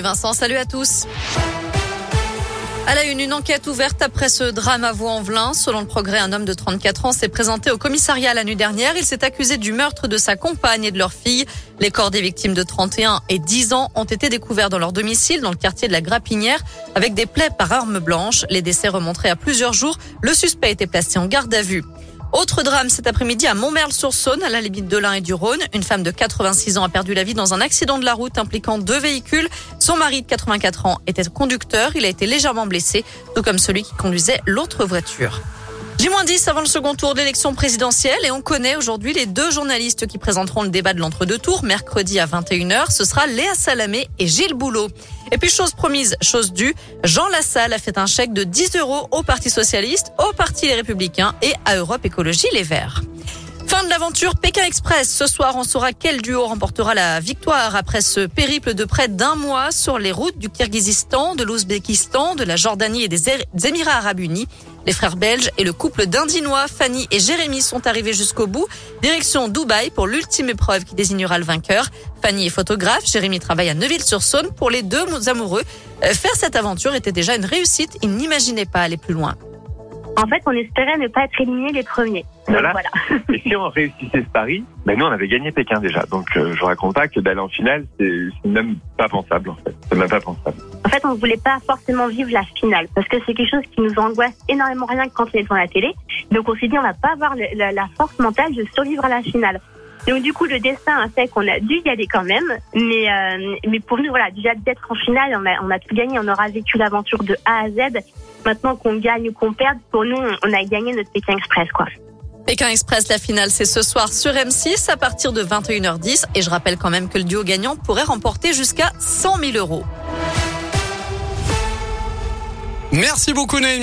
Vincent, salut à tous. À la une, une enquête ouverte après ce drame à Vaux-en-Velin. Selon le progrès, un homme de 34 ans s'est présenté au commissariat la nuit dernière. Il s'est accusé du meurtre de sa compagne et de leur fille. Les corps des victimes de 31 et 10 ans ont été découverts dans leur domicile dans le quartier de la Grapinière avec des plaies par arme blanche. Les décès remonteraient à plusieurs jours. Le suspect a été placé en garde à vue. Autre drame cet après-midi à Montmerle-sur-Saône, à la limite de l'Ain et du Rhône. Une femme de 86 ans a perdu la vie dans un accident de la route impliquant deux véhicules. Son mari de 84 ans était conducteur. Il a été légèrement blessé, tout comme celui qui conduisait l'autre voiture. J-10 avant le second tour de l'élection présidentielle et on connaît aujourd'hui les deux journalistes qui présenteront le débat de l'entre-deux tours mercredi à 21h. Ce sera Léa Salamé et Gilles Boulot. Et puis chose promise, chose due, Jean Lassalle a fait un chèque de 10 euros au Parti Socialiste, au Parti Les Républicains et à Europe Écologie Les Verts. Fin de l'aventure Pékin Express. Ce soir, on saura quel duo remportera la victoire après ce périple de près d'un mois sur les routes du Kirghizistan, de l'Ouzbékistan, de la Jordanie et des Émirats Arabes Unis. Les frères belges et le couple d'Indinois, Fanny et Jérémy, sont arrivés jusqu'au bout. Direction Dubaï pour l'ultime épreuve qui désignera le vainqueur. Fanny est photographe, Jérémy travaille à Neuville-sur-Saône. Pour les deux amoureux, euh, faire cette aventure était déjà une réussite. Ils n'imaginaient pas aller plus loin. En fait, on espérait ne pas être éliminés les premiers. voilà. Et si on réussissait ce pari, ben nous on avait gagné Pékin déjà. Donc euh, je raconte pas que d'aller en finale, c'est même pas pensable en fait. C'est même pas pensable. En fait, on voulait pas forcément vivre la finale parce que c'est quelque chose qui nous angoisse énormément rien que quand on est devant la télé. Donc on s'est dit on va pas avoir la, force mentale de survivre à la finale. Donc du coup, le destin a fait qu'on a dû y aller quand même. Mais euh, mais pour nous, voilà, déjà d'être en finale, on a, on a tout gagné. On aura vécu l'aventure de A à Z. Maintenant qu'on gagne ou qu'on perde, pour nous, on a gagné notre Pékin Express, quoi. Pékin Express, la finale, c'est ce soir sur M6 à partir de 21h10. Et je rappelle quand même que le duo gagnant pourrait remporter jusqu'à 100 000 euros. Merci beaucoup, Naomi.